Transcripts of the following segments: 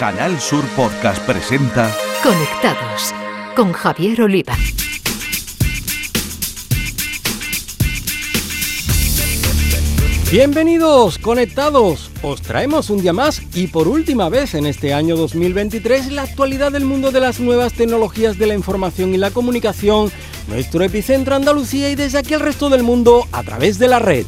Canal Sur Podcast presenta Conectados con Javier Oliva. Bienvenidos, conectados. Os traemos un día más y por última vez en este año 2023 la actualidad del mundo de las nuevas tecnologías de la información y la comunicación, nuestro epicentro Andalucía y desde aquí el resto del mundo a través de la red.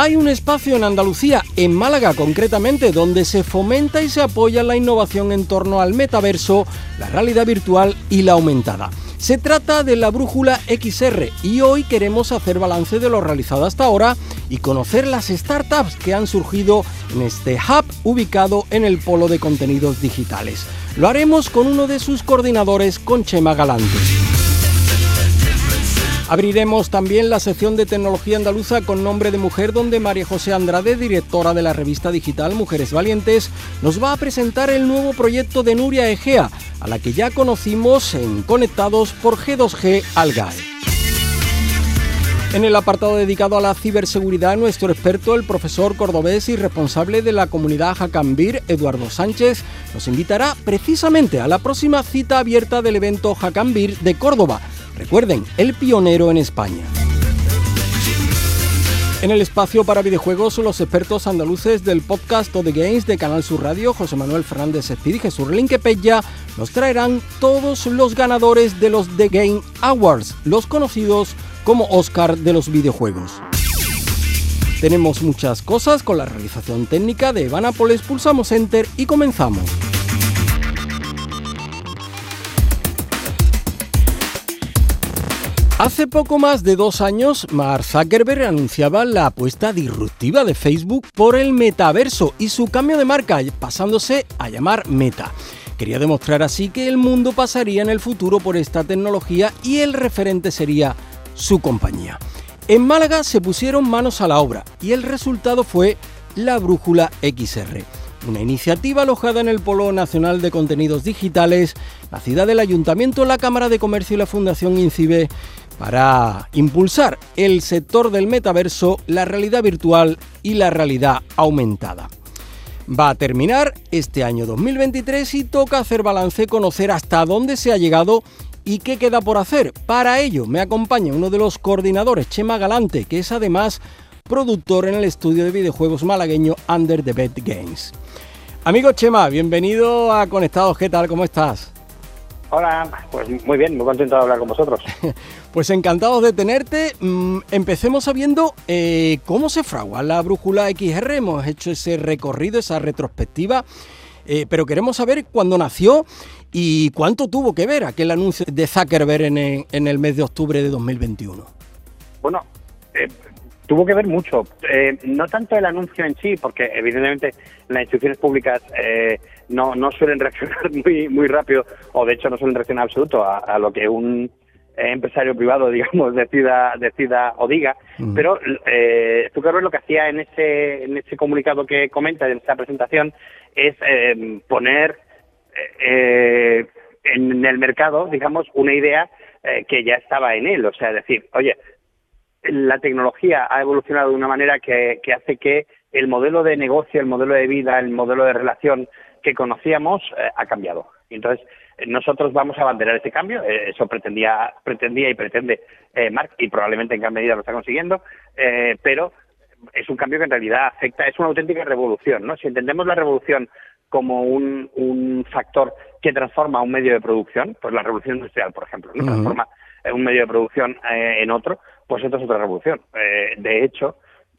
Hay un espacio en Andalucía, en Málaga concretamente, donde se fomenta y se apoya la innovación en torno al metaverso, la realidad virtual y la aumentada. Se trata de la brújula XR y hoy queremos hacer balance de lo realizado hasta ahora y conocer las startups que han surgido en este hub ubicado en el polo de contenidos digitales. Lo haremos con uno de sus coordinadores, con Chema Galante. Abriremos también la sección de tecnología andaluza con nombre de mujer donde María José Andrade, directora de la revista digital Mujeres Valientes, nos va a presentar el nuevo proyecto de Nuria Egea, a la que ya conocimos en Conectados por G2G Algae. En el apartado dedicado a la ciberseguridad, nuestro experto, el profesor cordobés y responsable de la comunidad Jacambir, Eduardo Sánchez, nos invitará precisamente a la próxima cita abierta del evento Jacambir de Córdoba, Recuerden, el pionero en España. En el espacio para videojuegos, los expertos andaluces del podcast O The Games de Canal Sur Radio, José Manuel Fernández Espíritu y Jesús Pella, nos traerán todos los ganadores de los The Game Awards, los conocidos como Oscar de los videojuegos. Tenemos muchas cosas con la realización técnica de Evanapolis, pulsamos Enter y comenzamos. Hace poco más de dos años, Mark Zuckerberg anunciaba la apuesta disruptiva de Facebook por el metaverso y su cambio de marca, pasándose a llamar Meta. Quería demostrar así que el mundo pasaría en el futuro por esta tecnología y el referente sería su compañía. En Málaga se pusieron manos a la obra y el resultado fue la Brújula XR una iniciativa alojada en el Polo Nacional de Contenidos Digitales, la ciudad del Ayuntamiento, la Cámara de Comercio y la Fundación INCIBE para impulsar el sector del metaverso, la realidad virtual y la realidad aumentada. Va a terminar este año 2023 y toca hacer balance, conocer hasta dónde se ha llegado y qué queda por hacer. Para ello me acompaña uno de los coordinadores, Chema Galante, que es además productor en el estudio de videojuegos malagueño Under the Bed Games. Amigo Chema, bienvenido a Conectados, ¿qué tal? ¿Cómo estás? Hola, pues muy bien, muy contento de hablar con vosotros. pues encantados de tenerte. Mm, empecemos sabiendo eh, cómo se fragua la brújula XR. Hemos hecho ese recorrido, esa retrospectiva, eh, pero queremos saber cuándo nació y cuánto tuvo que ver aquel anuncio de Zuckerberg en, en el mes de octubre de 2021. Bueno, eh, Tuvo que ver mucho, eh, no tanto el anuncio en sí, porque evidentemente las instituciones públicas eh, no, no suelen reaccionar muy, muy rápido, o de hecho no suelen reaccionar absoluto a, lo que un empresario privado, digamos, decida, decida o diga, pero eh, ver lo que hacía en ese, en ese comunicado que comenta, en esa presentación, es eh, poner en el mercado, digamos, una idea que ya estaba en él, o sea, decir, oye, la tecnología ha evolucionado de una manera que, hace que el modelo de negocio, el modelo de vida, el modelo de relación que conocíamos eh, ha cambiado. entonces, nosotros vamos a abanderar ese cambio. Eh, eso pretendía, pretendía y pretende eh, Mark, y probablemente en gran medida lo está consiguiendo, pero es un cambio que en realidad afecta, es una auténtica revolución. ¿no? Si entendemos la revolución como un, un factor que transforma un medio de producción, pues la revolución industrial, por ejemplo, ¿no? transforma un medio de producción en otro, pues esto es otra revolución. Eh, de hecho,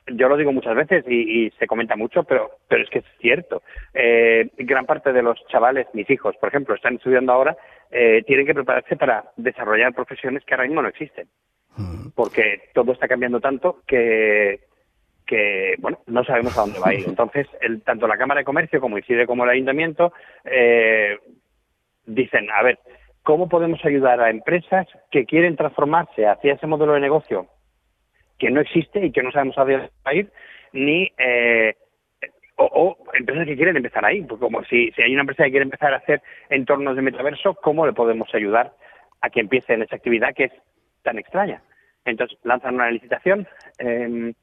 yo lo digo muchas veces y, se comenta mucho, pero, pero es que es cierto. Eh, gran parte de los chavales, mis hijos, por ejemplo, están estudiando ahora, eh, tienen que prepararse para desarrollar profesiones que ahora mismo no existen. Mm. Porque todo está cambiando tanto que, que bueno, no sabemos a dónde va a ir. Entonces, el, tanto la Cámara de Comercio como ICIDE como el Ayuntamiento dicen, a ver, cómo podemos ayudar a empresas que quieren transformarse hacia ese modelo de negocio que no existe y que no sabemos a dónde va a ir, ni eh, o, empresas que quieren empezar ahí, pues como si, hay una empresa que quiere empezar a hacer entornos de metaverso, ¿cómo le podemos ayudar a que empiece en esa actividad que es tan extraña? Entonces lanzan una licitación, em,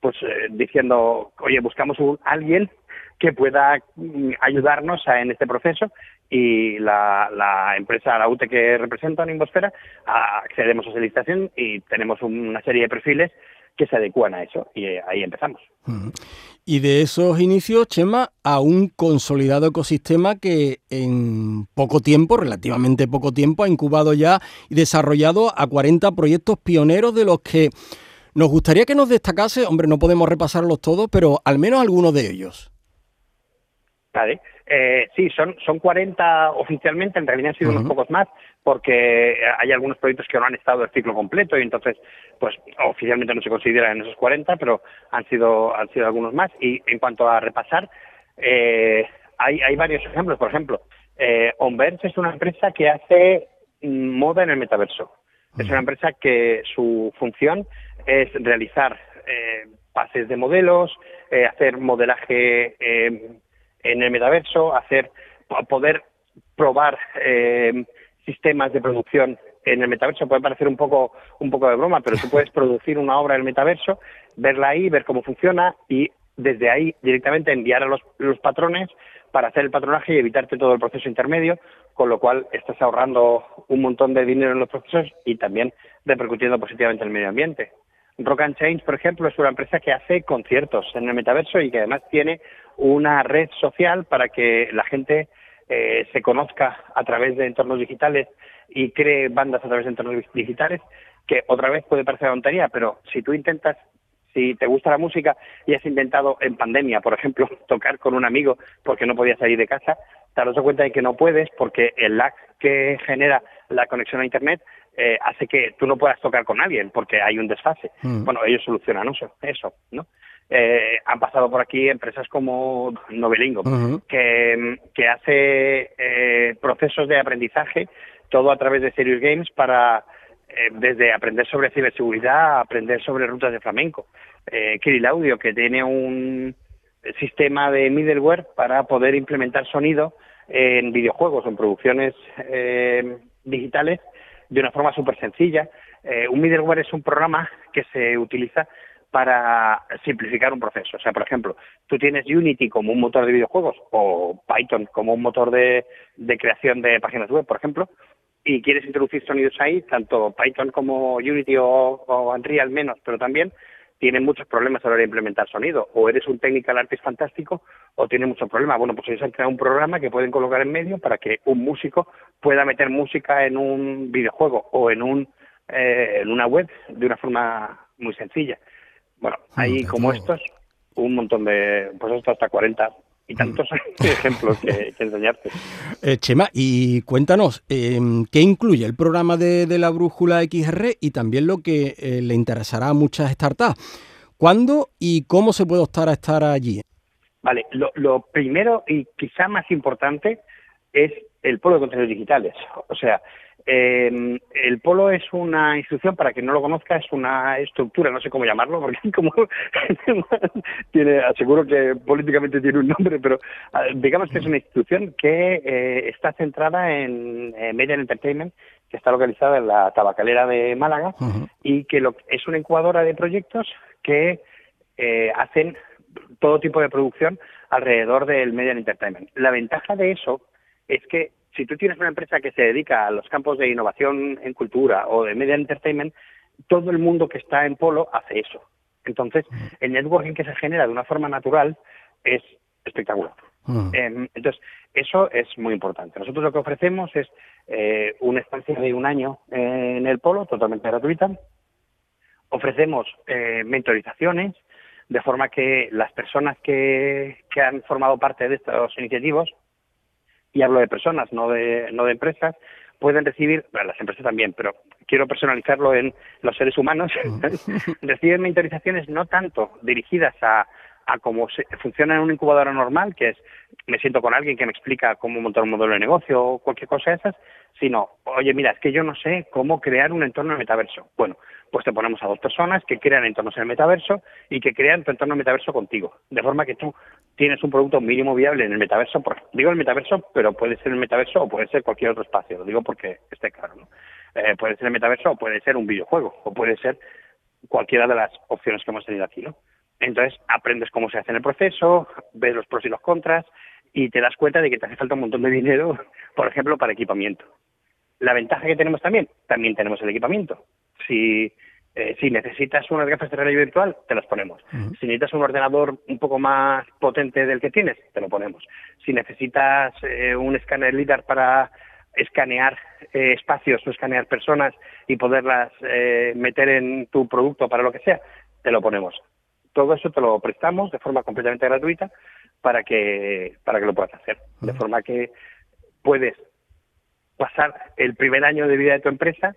pues eh, diciendo, oye, buscamos un, alguien que pueda mm, ayudarnos en este proceso y la, empresa, la UTE que representa en Inbosfera, accedemos a esa licitación y tenemos una serie de perfiles que se adecuan a eso y eh, ahí empezamos. Y de esos inicios, Chema, a un consolidado ecosistema que en poco tiempo, relativamente poco tiempo, ha incubado ya y desarrollado a 40 proyectos pioneros de los que nos gustaría que nos destacase, hombre, no podemos repasarlos todos, pero al menos algunos de ellos. Vale. Eh, sí, son, son 40 oficialmente, en realidad han sido unos pocos más, porque hay algunos proyectos que no han estado el ciclo completo y entonces, pues oficialmente no se consideran en esos 40, pero han sido, han sido algunos más. Y en cuanto a repasar, eh, hay, hay varios ejemplos. Por ejemplo, eh, Onverse es una empresa que hace moda en el metaverso. Es una empresa que su función es realizar eh, pases de modelos, eh, hacer modelaje eh, en el metaverso, hacer poder probar eh, sistemas de producción en el metaverso puede parecer un poco un poco de broma, pero tú puedes producir una obra en el metaverso, verla ahí, ver cómo funciona y desde ahí directamente enviar a los, los patrones para hacer el patronaje y evitarte todo el proceso intermedio, con lo cual estás ahorrando un montón de dinero en los procesos y también repercutiendo positivamente en el medio ambiente. Rock and Change, por ejemplo, es una empresa que hace conciertos en el metaverso y que además tiene una red social para que la gente eh, se conozca a través de entornos digitales y cree bandas a través de entornos digitales, que otra vez puede parecer tontería, pero si tú intentas, si te gusta la música y has intentado en pandemia, por ejemplo, tocar con un amigo porque no podías salir de casa, te has dado cuenta de que no puedes porque el lag que genera la conexión a Internet eh, hace que tú no puedas tocar con alguien porque hay un desfase. Mm. Bueno, ellos solucionan eso, eso ¿no? Eh, han pasado por aquí empresas como Novelingo, que, que, hace eh, procesos de aprendizaje, todo a través de Serious Games para eh, desde aprender sobre ciberseguridad, aprender sobre rutas de flamenco. Eh, Kirill Audio, que tiene un sistema de middleware para poder implementar sonido en videojuegos, en producciones eh, digitales, de una forma súper sencilla. Eh, un middleware es un programa que se utiliza para simplificar un proceso. O sea, por ejemplo, tú tienes Unity como un motor de videojuegos o Python como un motor de, creación de páginas web, por ejemplo, y quieres introducir sonidos ahí, tanto Python como Unity o, o Unreal menos, pero también tienen muchos problemas a la hora de implementar sonido. O eres un technical artist fantástico o tiene muchos problemas. Bueno, pues ellos han creado un programa que pueden colocar en medio para que un músico pueda meter música en un videojuego o en un eh, en una web de una forma muy sencilla. Bueno, ah, hay como estos un montón de, pues esto hasta 40 y tantos mm. ejemplos que, enseñarte. Eh, Chema, y cuéntanos, em, ¿qué incluye el programa de, la brújula XR y también lo que eh, le interesará a muchas startups? ¿Cuándo y cómo se puede optar a estar allí? Vale, lo, lo primero y quizá más importante es el polo de contenidos digitales. O sea, eh, el polo es una institución, para quien no lo conozca, es una estructura, no sé cómo llamarlo, porque como tiene, aseguro que políticamente tiene un nombre, pero ah, digamos que es una institución que eh, está centrada en Media Entertainment, que está localizada en la tabacalera de Málaga y que lo, es una incubadora de proyectos que eh, hacen todo tipo de producción alrededor del Media Entertainment. La ventaja de eso es que si tú tienes una empresa que se dedica a los campos de innovación en cultura o de media entertainment, todo el mundo que está en Polo hace eso. Entonces, el networking que se genera de una forma natural es espectacular. Em, entonces, eso es muy importante. Nosotros lo que ofrecemos es eh, una estancia de un año en el Polo, totalmente gratuita. Ofrecemos eh, mentorizaciones, de forma que las personas que, que han formado parte de estos iniciativos y hablo de personas, no de, no de empresas, pueden recibir, bueno, las empresas también, pero quiero personalizarlo en los seres humanos, reciben mentorizaciones no tanto dirigidas a, a cómo se, funciona en una incubadora normal, que es me siento con alguien que me explica cómo montar un modelo de negocio o cualquier cosa de esas, sino, oye, mira, es que yo no sé cómo crear un entorno de metaverso. Bueno, pues te ponemos a dos personas que crean entornos en el metaverso y que crean tu entorno metaverso contigo. De forma que tú tienes un producto mínimo viable en el metaverso. digo el metaverso, pero puede ser el metaverso o puede ser cualquier otro espacio. Lo digo porque esté claro. ¿no? Eh, puede ser el metaverso o puede ser un videojuego o puede ser cualquiera de las opciones que hemos tenido aquí. ¿no? Entonces aprendes cómo se hace en el proceso, ves los pros y los contras y te das cuenta de que te hace falta un montón de dinero, por ejemplo, para equipamiento. La ventaja que tenemos también, también tenemos el equipamiento. Si, eh, si necesitas unas gafas de realidad virtual, te las ponemos. Si necesitas un ordenador un poco más potente del que tienes, te lo ponemos. Si necesitas eh, un escáner LIDAR para escanear eh, espacios o escanear personas y poderlas meter en tu producto para lo que sea, te lo ponemos. Todo eso te lo prestamos de forma completamente gratuita para que, para que lo puedas hacer. De forma que puedes pasar el primer año de vida de tu empresa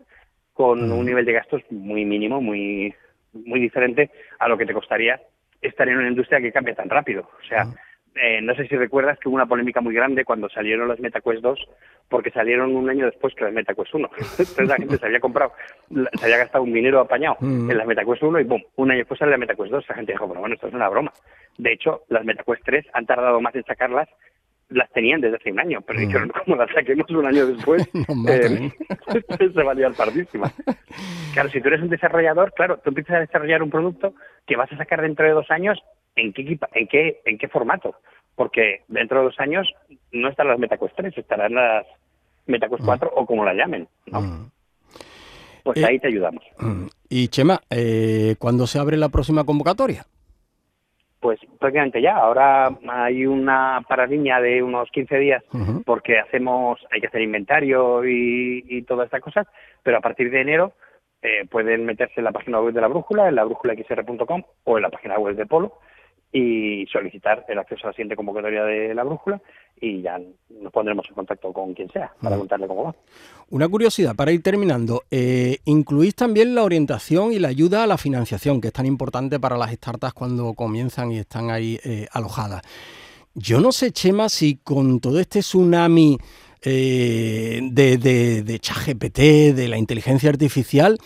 con un nivel de gastos muy mínimo, muy, muy diferente a lo que te costaría estar en una industria que cambia tan rápido. O sea, eh, no sé si recuerdas que hubo una polémica muy grande cuando salieron las MetaQuest 2, porque salieron un año después que las MetaQuest 1. Entonces la gente se había comprado, se había gastado un dinero apañado en las MetaQuest 1 y boom, un año después sale la MetaQuest 2. La gente dijo, bueno, bueno, esto es una broma. De hecho, las MetaQuest 3 han tardado más en sacarlas las tenían desde hace un año, pero dijeron, como las saquemos un año después, eh, se va a liar tardísima. Claro, si tú eres un desarrollador, claro, tú empiezas a desarrollar un producto que vas a sacar dentro de dos años, ¿en qué, en qué, en qué formato? Porque dentro de dos años no estarán las MetaQuest 3, estarán las MetaQuest 4 o como la llamen, ¿no? Pues ahí te ayudamos. Y Chema, eh, ¿cuándo se abre la próxima convocatoria? Pues prácticamente ya. Ahora hay una paradilla de unos 15 días porque hacemos, hay que hacer inventario y, todas estas cosas, pero a partir de enero eh, pueden meterse en la página web de la brújula, en la brújulaxr.com o en la página web de Polo y solicitar el acceso a la siguiente convocatoria de la brújula y ya nos pondremos en contacto con quien sea para contarle cómo va. Una curiosidad para ir terminando, eh, incluís también la orientación y la ayuda a la financiación, que es tan importante para las startups cuando comienzan y están ahí eh, alojadas. Yo no sé, Chema, si con todo este tsunami eh, de, de, de ChatGPT, de la inteligencia artificial,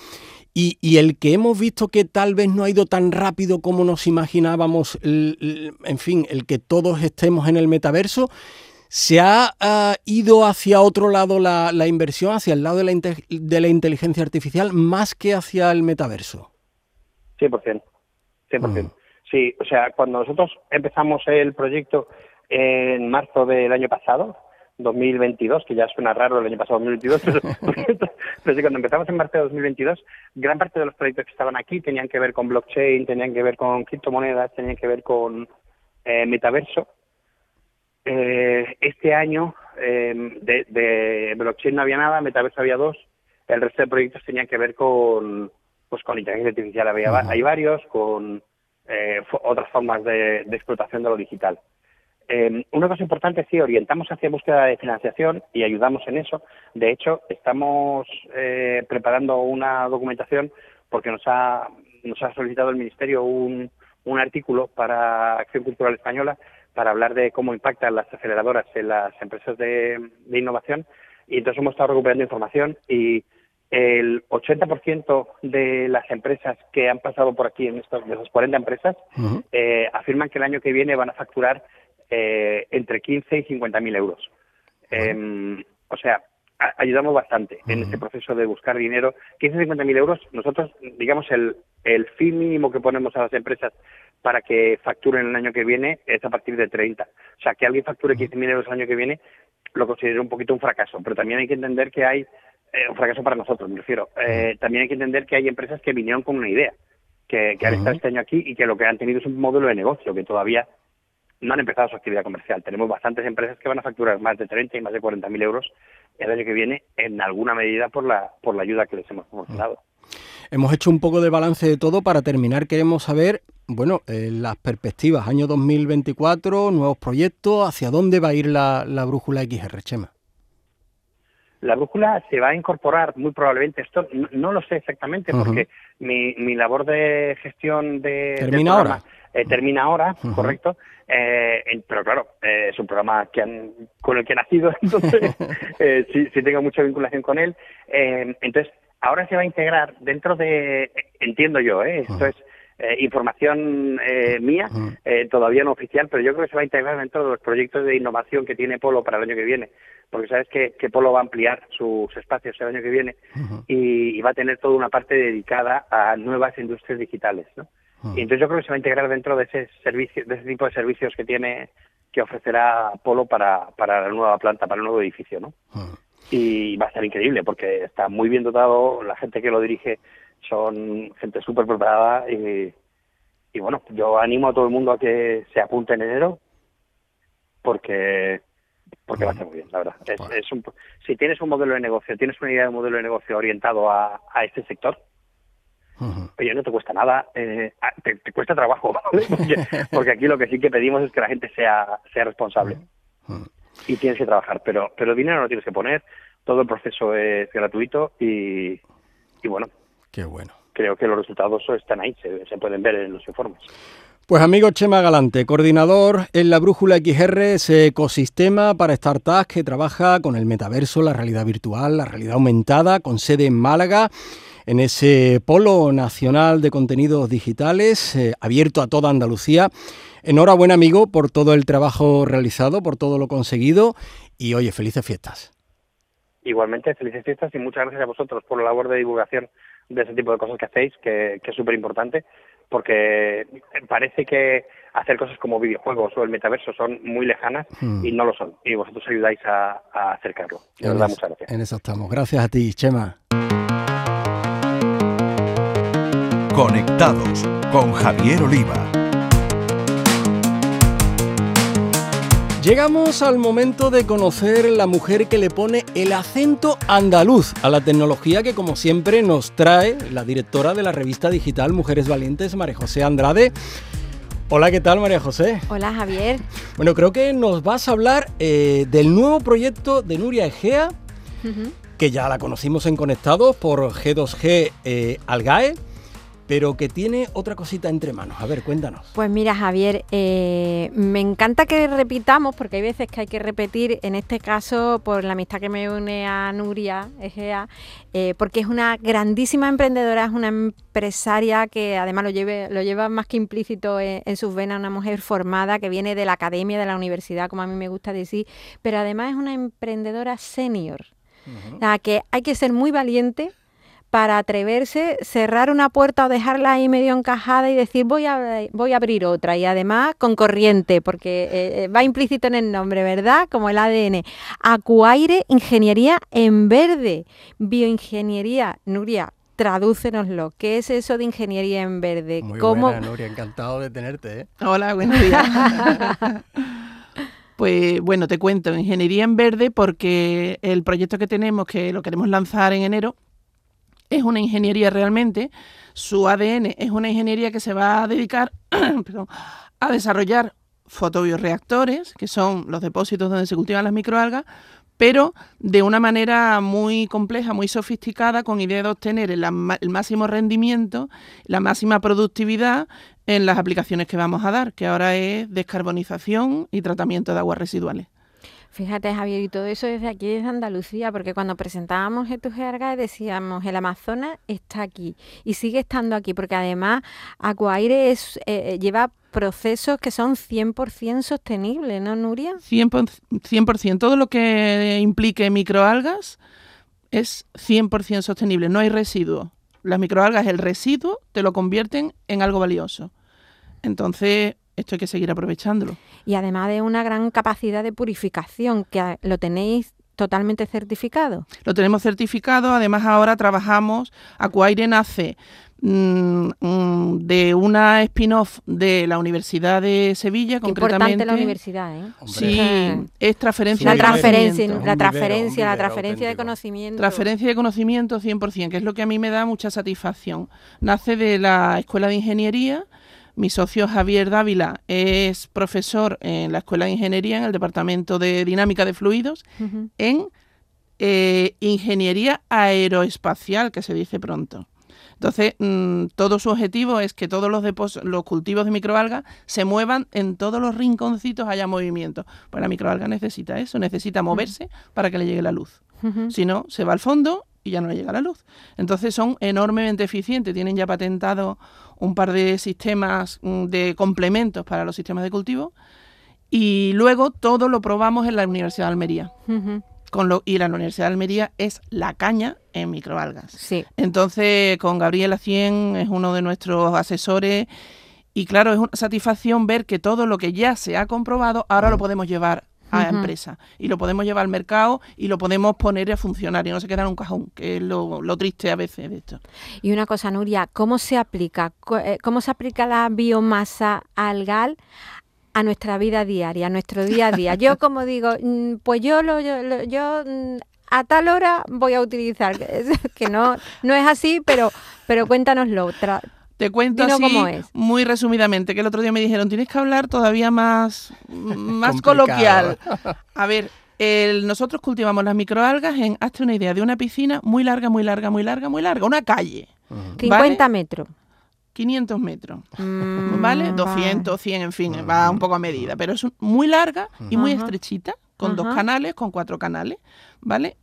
y, el que hemos visto que tal vez no ha ido tan rápido como nos imaginábamos, en fin, el que todos estemos en el metaverso, ¿se ha ido hacia otro lado la, inversión, hacia el lado de la, de la inteligencia artificial, más que hacia el metaverso? 100%. 100%. Sí, o sea, cuando nosotros empezamos el proyecto en marzo del año pasado, 2022, que ya suena raro el año pasado 2022, pero, cuando empezamos en marzo de 2022, gran parte de los proyectos que estaban aquí tenían que ver con blockchain, tenían que ver con criptomonedas, tenían que ver con eh, metaverso. Eh, este año eh, de, blockchain no había nada, metaverso había dos, el resto de proyectos tenían que ver con pues con inteligencia artificial había, hay varios, con otras formas de explotación de lo digital. Eh, una cosa importante, sí, orientamos hacia búsqueda de financiación y ayudamos en eso. De hecho, estamos eh, preparando una documentación porque nos ha, nos ha solicitado el Ministerio un, un artículo para Acción Cultural Española para hablar de cómo impactan las aceleradoras en las empresas de, innovación. Y entonces hemos estado recuperando información y el 80% de las empresas que han pasado por aquí, en estas, de esas 40 empresas, eh, afirman que el año que viene van a facturar eh, entre 15 y 50 mil euros. Em, o sea, ayudamos bastante en este proceso de buscar dinero. 15 y 50 mil euros, nosotros, digamos, el, el fin mínimo que ponemos a las empresas para que facturen el año que viene es a partir de 30. O sea, que alguien facture 15.000 euros el año que viene lo considero un poquito un fracaso, pero también hay que entender que hay eh, un fracaso para nosotros, me refiero. Eh, también hay que entender que hay empresas que vinieron con una idea, que, que han estado este año aquí y que lo que han tenido es un modelo de negocio que todavía no han empezado su actividad comercial. Tenemos bastantes empresas que van a facturar más de 30 y más de 40 mil euros el año que viene, en alguna medida por la, por la ayuda que les hemos proporcionado. Hemos hecho un poco de balance de todo. Para terminar, queremos saber, bueno, eh, las perspectivas, año 2024, nuevos proyectos, ¿hacia dónde va a ir la, brújula XR, Chema? La brújula se va a incorporar muy probablemente, esto no, lo sé exactamente porque mi, mi labor de gestión de... ¿Termina ahora? Eh, termina ahora, correcto, eh, pero claro, eh, es un programa que han, con el que he nacido, entonces sí, sí, tengo mucha vinculación con él. entonces, ahora se va a integrar dentro de, entiendo yo, esto es información mía, todavía no oficial, pero yo creo que se va a integrar dentro de los proyectos de innovación que tiene Polo para el año que viene, porque sabes que, Polo va a ampliar sus espacios el año que viene y, y, va a tener toda una parte dedicada a nuevas industrias digitales, ¿no? Y entonces yo creo que se va a integrar dentro de ese servicio, de ese tipo de servicios que tiene, que ofrecerá Polo para, para la nueva planta, para el nuevo edificio, ¿no? Y va a estar increíble porque está muy bien dotado, la gente que lo dirige son gente súper preparada y, y bueno, yo animo a todo el mundo a que se apunte en enero porque porque va a estar muy bien, la verdad. Es, un, si tienes un modelo de negocio, tienes una idea de modelo de negocio orientado a, a este sector, oye, no te cuesta nada, eh, te, cuesta trabajo, porque, aquí lo que sí que pedimos es que la gente sea, sea responsable y tienes que trabajar, pero, pero dinero no tienes que poner, todo el proceso es gratuito y, y bueno. Qué bueno. Creo que los resultados están ahí, se, se pueden ver en los informes. Pues amigo Chema Galante, coordinador en la Brújula XR, ese ecosistema para startups que trabaja con el metaverso, la realidad virtual, la realidad aumentada, con sede en Málaga, en ese polo nacional de contenidos digitales, eh, abierto a toda Andalucía. Enhorabuena amigo por todo el trabajo realizado, por todo lo conseguido y oye, felices fiestas. Igualmente, felices fiestas y muchas gracias a vosotros por la labor de divulgación de ese tipo de cosas que hacéis, que, que es súper importante porque parece que hacer cosas como videojuegos o el metaverso son muy lejanas hmm. y no lo son. Y vosotros ayudáis a, acercarlo. De verdad, muchas gracias. En eso estamos. Gracias a ti, Chema. Conectados con Javier Oliva. Llegamos al momento de conocer la mujer que le pone el acento andaluz a la tecnología que como siempre nos trae la directora de la revista digital Mujeres Valientes, María José Andrade. Hola, ¿qué tal María José? Hola Javier. Bueno, creo que nos vas a hablar eh, del nuevo proyecto de Nuria Egea, que ya la conocimos en Conectados por G2G eh, Algae pero que tiene otra cosita entre manos. A ver, cuéntanos. Pues mira, Javier, eh, me encanta que repitamos, porque hay veces que hay que repetir, en este caso por la amistad que me une a Nuria Egea, eh, porque es una grandísima emprendedora, es una empresaria que además lo, lleve, lo lleva más que implícito en, sus venas, una mujer formada que viene de la academia, de la universidad, como a mí me gusta decir, pero además es una emprendedora senior. O sea, que hay que ser muy valiente para atreverse, cerrar una puerta o dejarla ahí medio encajada y decir voy a, voy a abrir otra y además con corriente, porque eh, eh, va implícito en el nombre, ¿verdad? Como el ADN. Acuaire, ingeniería en verde, bioingeniería, Nuria. Tradúcenoslo. ¿Qué es eso de ingeniería en verde? Muy buena, Nuria, encantado de tenerte. ¿eh? Hola, buenos días. Pues bueno, te cuento, ingeniería en verde porque el proyecto que tenemos, que lo queremos lanzar en enero, es una ingeniería realmente, su ADN es una ingeniería que se va a dedicar a desarrollar fotobioreactores, que son los depósitos donde se cultivan las microalgas, pero de una manera muy compleja, muy sofisticada, con idea de obtener el, el, máximo rendimiento, la máxima productividad en las aplicaciones que vamos a dar, que ahora es descarbonización y tratamiento de aguas residuales. Fíjate, Javier, y todo eso desde aquí, desde Andalucía, porque cuando presentábamos tu jerga decíamos, el Amazonas está aquí y sigue estando aquí, porque además Acuaire es, eh, eh, lleva procesos que son 100% sostenibles, ¿no, Nuria? 100%, todo lo que implique microalgas es 100% sostenible, no hay residuo. Las microalgas, el residuo, te lo convierten en algo valioso. Entonces, esto hay que seguir aprovechándolo. Y además de una gran capacidad de purificación, que lo tenéis totalmente certificado. Lo tenemos certificado, además ahora trabajamos, Aquaire nace mm, mm, de una spin-off de la Universidad de Sevilla, concretamente. Importante la universidad, ¿eh? Sí, es transferencia la transferencia, la transferencia, la transferencia de conocimiento. Transferencia de conocimiento 100%, que es lo que a mí me da mucha satisfacción. Nace de la Escuela de Ingeniería, mi socio Javier Dávila es profesor en la Escuela de Ingeniería, en el Departamento de Dinámica de Fluidos, en eh, Ingeniería Aeroespacial, que se dice pronto. Entonces, mm, todo su objetivo es que todos los, los cultivos de microalgas se muevan en todos los rinconcitos, haya movimiento. Pues la microalga necesita eso, necesita moverse para que le llegue la luz. Si no, se va al fondo y ya no le llega la luz. Entonces son enormemente eficientes, tienen ya patentado un par de sistemas mm, de complementos para los sistemas de cultivo y luego todo lo probamos en la Universidad de Almería. con lo, y la Universidad de Almería es la caña en microalgas. Sí. Entonces, con Gabriela Cien es uno de nuestros asesores y claro, es una satisfacción ver que todo lo que ya se ha comprobado ahora lo podemos llevar a Ujú. empresa y lo podemos llevar al mercado y lo podemos poner a funcionar y no se queda en un cajón, que es lo, lo triste a veces de esto. Y una cosa, Nuria, ¿cómo se aplica? Eh, ¿Cómo se aplica la biomasa algal a nuestra vida diaria, a nuestro día a día? Yo como digo, mm, pues yo lo, yo, lo- yo, mm, a tal hora voy a utilizar, que no, no es así, pero, pero cuéntanoslo. Tra- Te cuento así cómo es. muy resumidamente, que el otro día me dijeron, tienes que hablar todavía más, más coloquial. A ver, el- nosotros cultivamos las microalgas en, hazte una idea, de una piscina muy larga, muy larga, muy larga, muy larga, una calle, 50 metros. 500 metros. Mm, ¿Vale? vale. 200, 100, en fin, va un poco a medida, pero es muy larga y muy estrechita, con dos canales, con cuatro canales, ¿vale?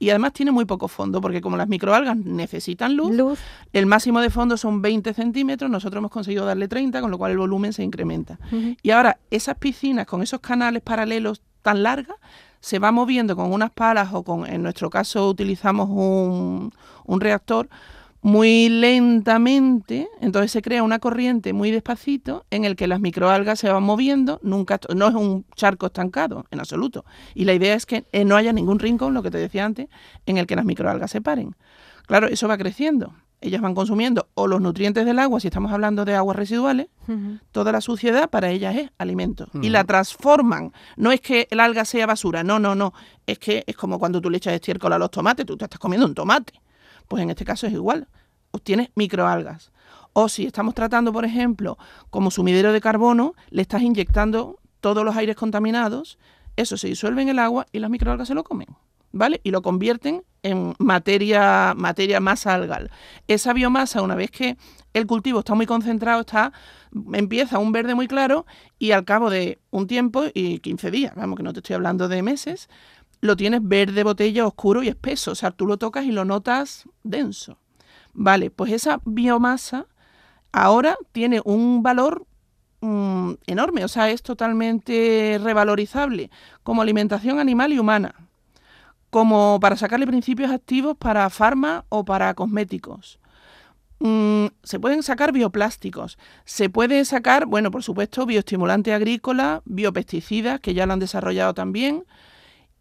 Y además tiene muy poco fondo, porque como las microalgas necesitan luz, Luz. el máximo de fondo son 20 centímetros, nosotros hemos conseguido darle 30, con lo cual el volumen se incrementa. Y ahora esas piscinas con esos canales paralelos tan largas se va moviendo con unas palas o con, en nuestro caso utilizamos un, un reactor muy lentamente, entonces se crea una corriente muy despacito en el que las microalgas se van moviendo, nunca no es un charco estancado en absoluto. Y la idea es que eh, no haya ningún rincón, lo que te decía antes, en el que las microalgas se paren. Claro, eso va creciendo. Ellas van consumiendo o los nutrientes del agua, si estamos hablando de aguas residuales, toda la suciedad para ellas es alimento. Y la transforman. No es que el alga sea basura, no, no, no. Es que es como cuando tú le echas estiércol a los tomates, tú te estás comiendo un tomate. Pues en este caso es igual. Obtienes microalgas. O si estamos tratando, por ejemplo, como sumidero de carbono, le estás inyectando todos los aires contaminados, eso se disuelve en el agua y las microalgas se lo comen. ¿Vale? Y lo convierten en materia, materia masa algal. Esa biomasa, una vez que el cultivo está muy concentrado, está, empieza un verde muy claro y al cabo de un tiempo y 15 días, vamos que no te estoy hablando de meses, lo tienes verde botella, oscuro y espeso. O sea, tú lo tocas y lo notas denso. Vale, pues esa biomasa ahora tiene un valor mm, enorme, o sea, es totalmente revalorizable como alimentación animal y humana, como para sacarle principios activos para farma o para cosméticos. Mm, se pueden sacar bioplásticos, se puede sacar, bueno, por supuesto, bioestimulante agrícola, biopesticidas, que ya lo han desarrollado también.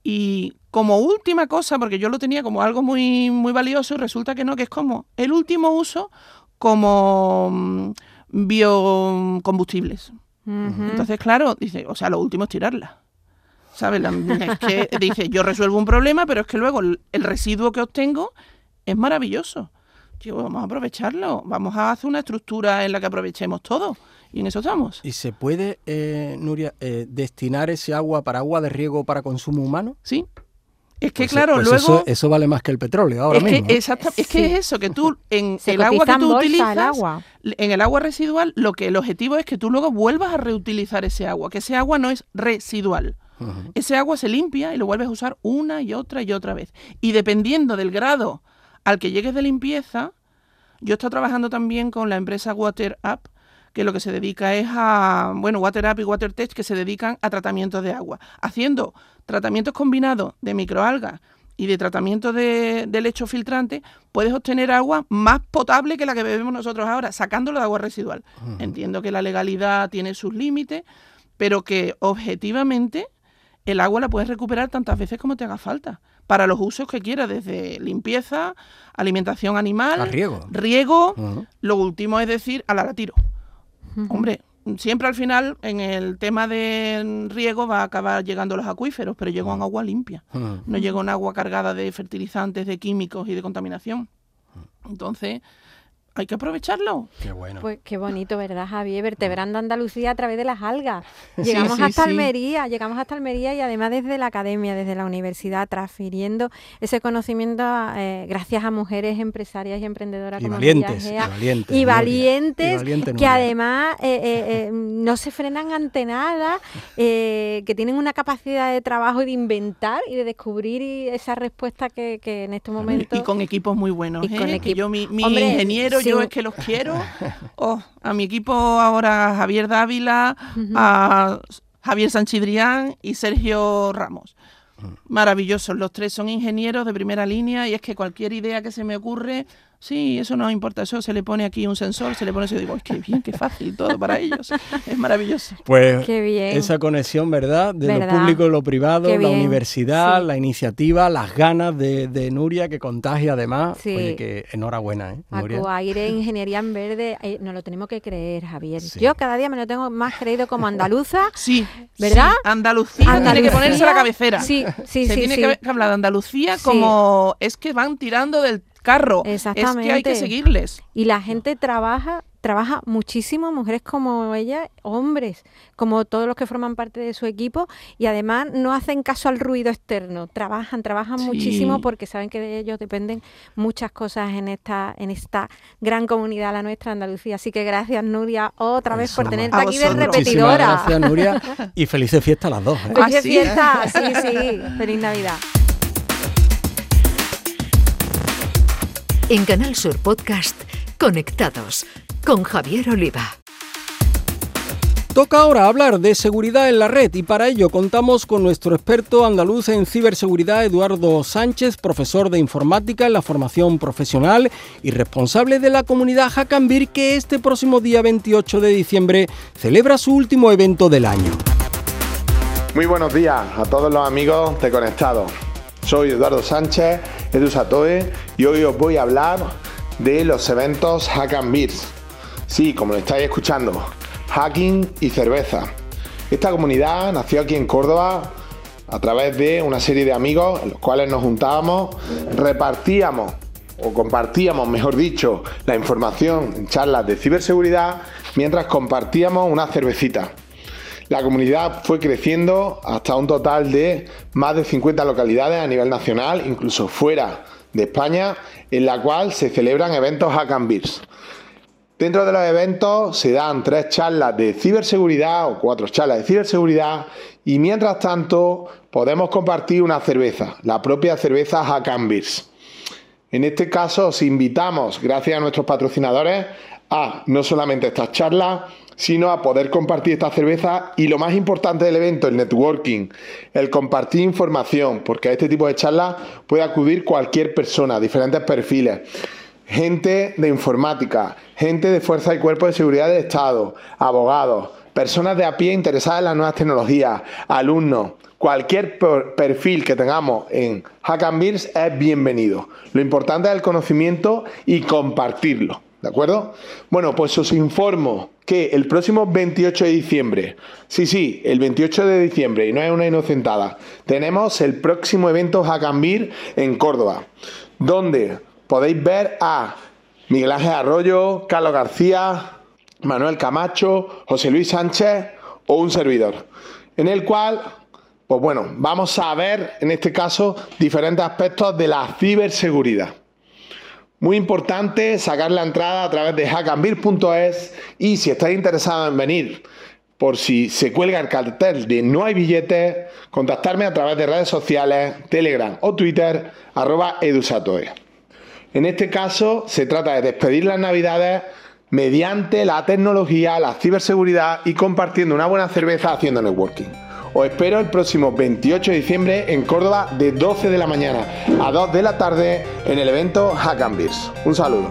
Y como última cosa, porque yo lo tenía como algo muy, muy valioso y resulta que no, que es como el último uso como mm, biocombustibles. Entonces, claro, dice, o sea, lo último es tirarla. ¿Sabes? Es que dice, yo resuelvo un problema, pero es que luego el residuo que obtengo es maravilloso. Vamos a aprovecharlo, vamos a hacer una estructura en la que aprovechemos todo. Y en eso estamos. ¿Y se puede, eh, Nuria, eh, destinar ese agua para agua de riego para consumo humano? ¿Sí? Es que, Pues, claro, pues luego... Eso, eso vale más que el petróleo ahora es que, mismo. exacta- es que es eso, que tú en Se el agua que tú utilizas, el agua. en el agua residual, lo que el objetivo es que tú luego vuelvas a reutilizar ese agua, que ese agua no es residual. Ese agua se limpia y lo vuelves a usar una y otra y otra vez. Y dependiendo del grado al que llegues de limpieza, yo estoy trabajando también con la empresa Water Up, que lo que se dedica es a, bueno, Water Up y Water Tech, que se dedican a tratamientos de agua, haciendo tratamientos combinados de microalgas y de tratamiento de, de lecho filtrante, puedes obtener agua más potable que la que bebemos nosotros ahora, sacándolo de agua residual. Entiendo que la legalidad tiene sus límites, pero que objetivamente el agua la puedes recuperar tantas veces como te haga falta, para los usos que quieras, desde limpieza, alimentación animal, A riego. riego, lo último es decir, a la latiro. Hombre, siempre al final en el tema de riego va a acabar llegando los acuíferos, pero llega un agua limpia. No llega un agua cargada de fertilizantes, de químicos y de contaminación. Entonces, hay que aprovecharlo. Qué bueno. Pues qué bonito, ¿verdad, Javier? Vertebrando Andalucía a través de las algas. Llegamos sí, hasta sí. Almería, llegamos hasta Almería y además desde la academia, desde la universidad, transfiriendo ese conocimiento eh, gracias a mujeres empresarias y emprendedoras Y como valientes, y valientes, y valientes Y valiente que además eh, eh, eh, no se frenan ante nada, eh, que tienen una capacidad de trabajo y de inventar y de descubrir y esa respuesta que, que en este momento... Y con equipos muy buenos. Y con ¿eh? Que equipo- yo, mi, mi Hombre, ingeniero, yo sí. es que los quiero. Oh, a mi equipo ahora Javier Dávila, a Javier Sanchidrián y Sergio Ramos. maravillosos. Los tres son ingenieros de primera línea y es que cualquier idea que se me ocurre, sí, eso no importa, eso se le pone aquí un sensor, se le pone eso y digo, qué bien, qué fácil todo para ellos. Es maravilloso. Pues Qué bien. esa conexión, ¿verdad? De ¿Verdad? lo público y lo privado, Qué la bien, universidad, sí. la iniciativa, las ganas de, de Nuria que contagia además. Sí. Oye, que enhorabuena, ¿eh? Nuria. Acuaire, Ingeniería en Verde, eh, nos lo tenemos que creer, Javier. Sí. Yo cada día me lo tengo más creído como andaluza. Sí, ¿Verdad? sí, Andalucía, tiene que Andalucía, ponerse la cabecera. Sí, sí, se sí. tiene sí. que que hablar de Andalucía Sí. como es que van tirando del carro. Es que hay Exactamente. que seguirles. Y la gente trabaja, trabaja muchísimo, mujeres como ella, hombres, como todos los que forman parte de su equipo, y además no hacen caso al ruido externo, trabajan, trabajan Sí. muchísimo porque saben que de ellos dependen muchas cosas en esta, en esta gran comunidad, la nuestra Andalucía. Así que gracias Nuria otra vez por tenerte aquí de vosotros. Muchísimas repetidora. gracias, Nuria. Y felices fiestas a las dos. ¿eh? Ah, Feliz sí. fiesta, sí, sí, feliz Navidad. En Canal Sur Podcast, Conectados con Javier Oliva. Toca ahora hablar de seguridad en la red y para ello contamos con nuestro experto andaluz en ciberseguridad Eduardo Sánchez, profesor de informática en la formación profesional y responsable de la comunidad Hackambir que este próximo día 28 de diciembre celebra su último evento del año. Muy buenos días a todos los amigos de Conectados. Soy Eduardo Sánchez, Edu Satoe, y hoy os voy a hablar de los eventos Hack and Beers. Sí, como lo estáis escuchando, hacking y cerveza. Esta comunidad nació aquí en Córdoba a través de una serie de amigos en los cuales nos juntábamos, repartíamos o compartíamos, mejor dicho, la información en charlas de ciberseguridad mientras compartíamos una cervecita. La comunidad fue creciendo hasta un total de más de 50 localidades a nivel nacional, incluso fuera de España, en la cual se celebran eventos Hack Beers. Dentro de los eventos se dan tres charlas de ciberseguridad o cuatro charlas de ciberseguridad y mientras tanto podemos compartir una cerveza, la propia cerveza Hack and Beers. En este caso os invitamos, gracias a nuestros patrocinadores, a no solamente estas charlas, sino a poder compartir esta cerveza y lo más importante del evento, el networking, el compartir información, porque a este tipo de charlas puede acudir cualquier persona, diferentes perfiles, gente de informática, gente de fuerza y cuerpo de seguridad del Estado, abogados, personas de a pie interesadas en las nuevas tecnologías, alumnos, cualquier per- perfil que tengamos en Hack and Beers es bienvenido. Lo importante es el conocimiento y compartirlo. ¿De acuerdo? Bueno, pues os informo que el próximo 28 de diciembre, sí, sí, el 28 de diciembre, y no es una inocentada, tenemos el próximo evento Beer en Córdoba, donde podéis ver a Miguel Ángel Arroyo, Carlos García, Manuel Camacho, José Luis Sánchez o un servidor, en el cual, pues bueno, vamos a ver en este caso diferentes aspectos de la ciberseguridad. Muy importante sacar la entrada a través de hackandbeer.es y si estáis interesados en venir, por si se cuelga el cartel de no hay billetes, contactarme a través de redes sociales, Telegram o Twitter, arroba edusatoe. En este caso se trata de despedir las navidades mediante la tecnología, la ciberseguridad y compartiendo una buena cerveza haciendo networking. Os espero el próximo 28 de diciembre en Córdoba de 12 de la mañana a 2 de la tarde en el evento Hack and Beers. Un saludo.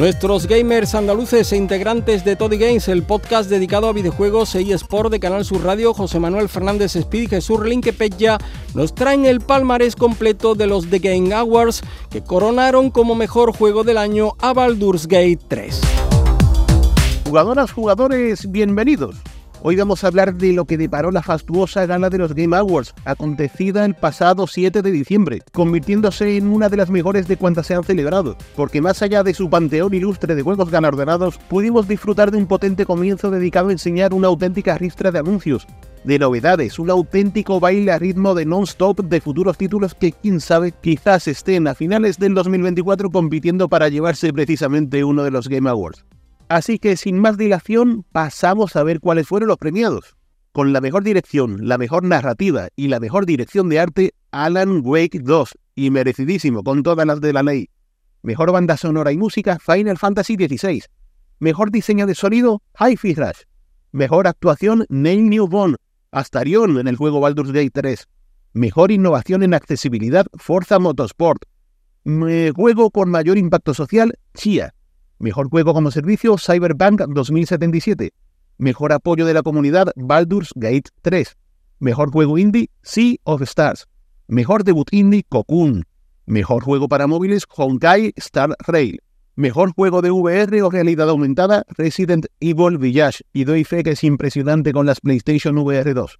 Nuestros gamers andaluces e integrantes de Toddy Games, el podcast dedicado a videojuegos e eSport de Canal Sur Radio, José Manuel Fernández Speed y Jesús Linquepetya, nos traen el palmarés completo de los The Game Awards que coronaron como mejor juego del año a Baldur's Gate 3. Jugadoras, jugadores, bienvenidos. Hoy vamos a hablar de lo que deparó la fastuosa gala de los Game Awards, acontecida el pasado 7 de diciembre, convirtiéndose en una de las mejores de cuantas se han celebrado, porque más allá de su panteón ilustre de juegos galardonados, pudimos disfrutar de un potente comienzo dedicado a enseñar una auténtica ristra de anuncios, de novedades, un auténtico baile a ritmo de non-stop de futuros títulos que quién sabe quizás estén a finales del 2024 compitiendo para llevarse precisamente uno de los Game Awards. Así que sin más dilación pasamos a ver cuáles fueron los premiados. Con la mejor dirección, la mejor narrativa y la mejor dirección de arte, Alan Wake 2, y merecidísimo con todas las de la ley. Mejor banda sonora y música, Final Fantasy XVI. Mejor diseño de sonido, Hi-Fi Rush. Mejor actuación, Neil Newborn, Astarion en el juego Baldur's Gate 3. Mejor innovación en accesibilidad, Forza Motorsport. juego con mayor impacto social, Chia. Mejor juego como servicio, Cyberpunk 2077. Mejor apoyo de la comunidad, Baldur's Gate 3. Mejor juego indie, Sea of Stars. Mejor debut indie, Cocoon. Mejor juego para móviles, Honkai Star Rail. Mejor juego de VR o realidad aumentada, Resident Evil Village. Y doy fe que es impresionante con las PlayStation VR 2.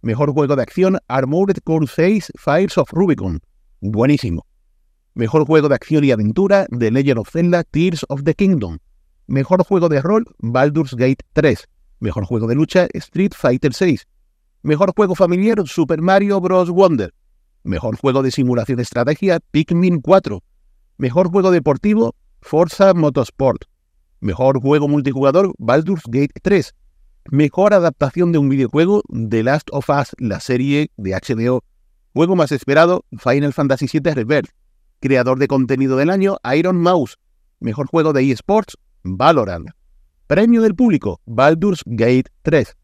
Mejor juego de acción, Armored Core 6 Fires of Rubicon. Buenísimo. Mejor juego de acción y aventura, The Legend of Zelda Tears of the Kingdom. Mejor juego de rol, Baldur's Gate 3. Mejor juego de lucha, Street Fighter 6. Mejor juego familiar, Super Mario Bros. Wonder. Mejor juego de simulación de estrategia, Pikmin 4. Mejor juego deportivo, Forza Motorsport. Mejor juego multijugador, Baldur's Gate 3. Mejor adaptación de un videojuego, The Last of Us, la serie de HBO. Juego más esperado, Final Fantasy VII Rebirth. Creador de contenido del año, Iron Mouse. Mejor juego de eSports, Valorant. Premio del público, Baldur's Gate 3.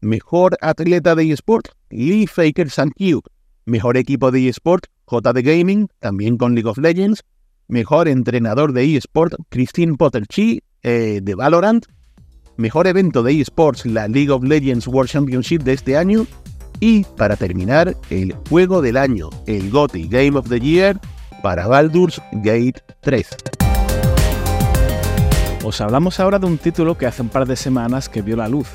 Mejor atleta de eSports, Lee Faker Cube. Mejor equipo de eSports, JD Gaming, también con League of Legends. Mejor entrenador de eSports, Christine Potter Chi, eh, de Valorant mejor evento de eSports, la League of Legends World Championship de este año. Y para terminar, el juego del año, el GOTY Game of the Year para Baldur's Gate 3. Os hablamos ahora de un título que hace un par de semanas que vio la luz.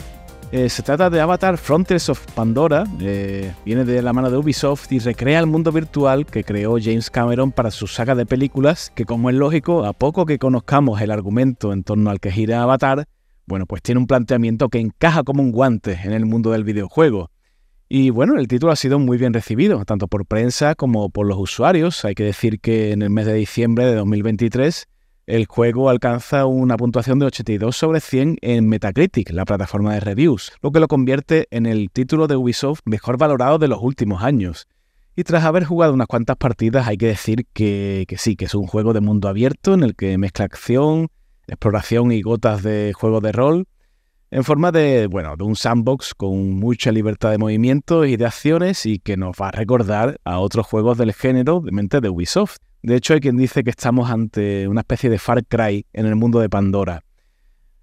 Eh, se trata de Avatar Frontiers of Pandora, eh, viene de la mano de Ubisoft y recrea el mundo virtual que creó James Cameron para su saga de películas, que como es lógico, a poco que conozcamos el argumento en torno al que gira Avatar, bueno, pues tiene un planteamiento que encaja como un guante en el mundo del videojuego. Y bueno, el título ha sido muy bien recibido, tanto por prensa como por los usuarios. Hay que decir que en el mes de diciembre de 2023 el juego alcanza una puntuación de 82 sobre 100 en Metacritic, la plataforma de reviews, lo que lo convierte en el título de Ubisoft mejor valorado de los últimos años. Y tras haber jugado unas cuantas partidas hay que decir que, que sí, que es un juego de mundo abierto en el que mezcla acción, exploración y gotas de juego de rol, en forma de, bueno, de un sandbox con mucha libertad de movimiento y de acciones y que nos va a recordar a otros juegos del género de mente de Ubisoft. De hecho, hay quien dice que estamos ante una especie de Far Cry en el mundo de Pandora.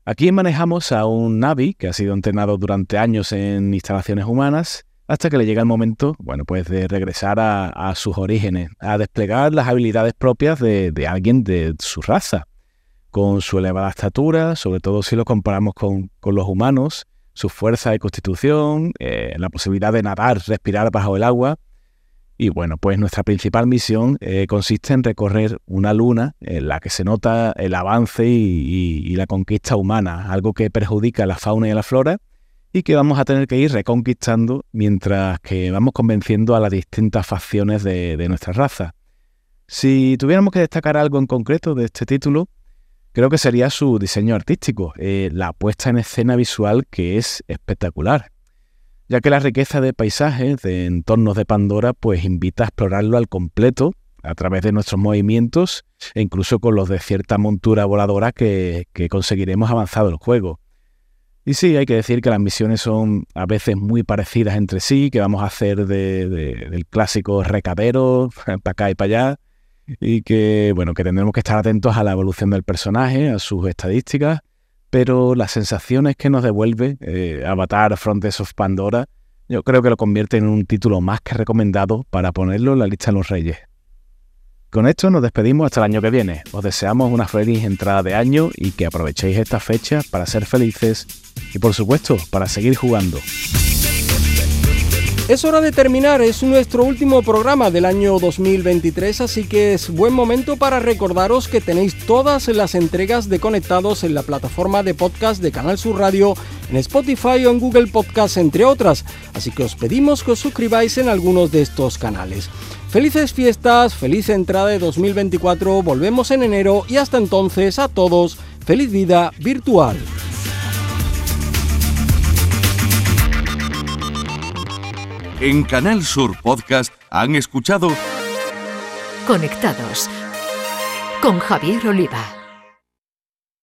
Aquí manejamos a un Navi que ha sido entrenado durante años en instalaciones humanas hasta que le llega el momento, bueno, pues de regresar a, sus orígenes, a desplegar las habilidades propias de alguien de su raza con su elevada estatura, sobre todo si lo comparamos con, los humanos, su fuerza y constitución, eh, la posibilidad de nadar, respirar bajo el agua. Y bueno, pues nuestra principal misión eh, consiste en recorrer una luna en la que se nota el avance y, la conquista humana, algo que perjudica a la fauna y a la flora y que vamos a tener que ir reconquistando mientras que vamos convenciendo a las distintas facciones de, de nuestra raza. Si tuviéramos que destacar algo en concreto de este título, creo que sería su diseño artístico, eh, la puesta en escena visual que es espectacular, ya que la riqueza de paisajes, de entornos de Pandora, pues invita a explorarlo al completo a través de nuestros movimientos e incluso con los de cierta montura voladora que, conseguiremos avanzado el juego. Y sí, hay que decir que las misiones son a veces muy parecidas entre sí, que vamos a hacer del clásico recadero, para acá y para allá, y que, bueno, que tendremos que estar atentos a la evolución del personaje, a sus estadísticas, pero las sensaciones que nos devuelve eh, Avatar Frontiers of Pandora, yo creo que lo convierte en un título más que recomendado para ponerlo en la lista de los reyes. Con esto nos despedimos hasta el año que viene. Os deseamos una feliz entrada de año y que aprovechéis esta fecha para ser felices y por supuesto para seguir jugando. Es hora de terminar, es nuestro último programa del año 2023, así que es buen momento para recordaros que tenéis todas las entregas de Conectados en la plataforma de podcast de Canal Sur Radio, en Spotify o en Google Podcast, entre otras, así que os pedimos que os suscribáis en algunos de estos canales. Felices fiestas, feliz entrada de 2024, volvemos en enero y hasta entonces a todos, feliz vida virtual. En Canal Sur Podcast han escuchado Conectados con Javier Oliva.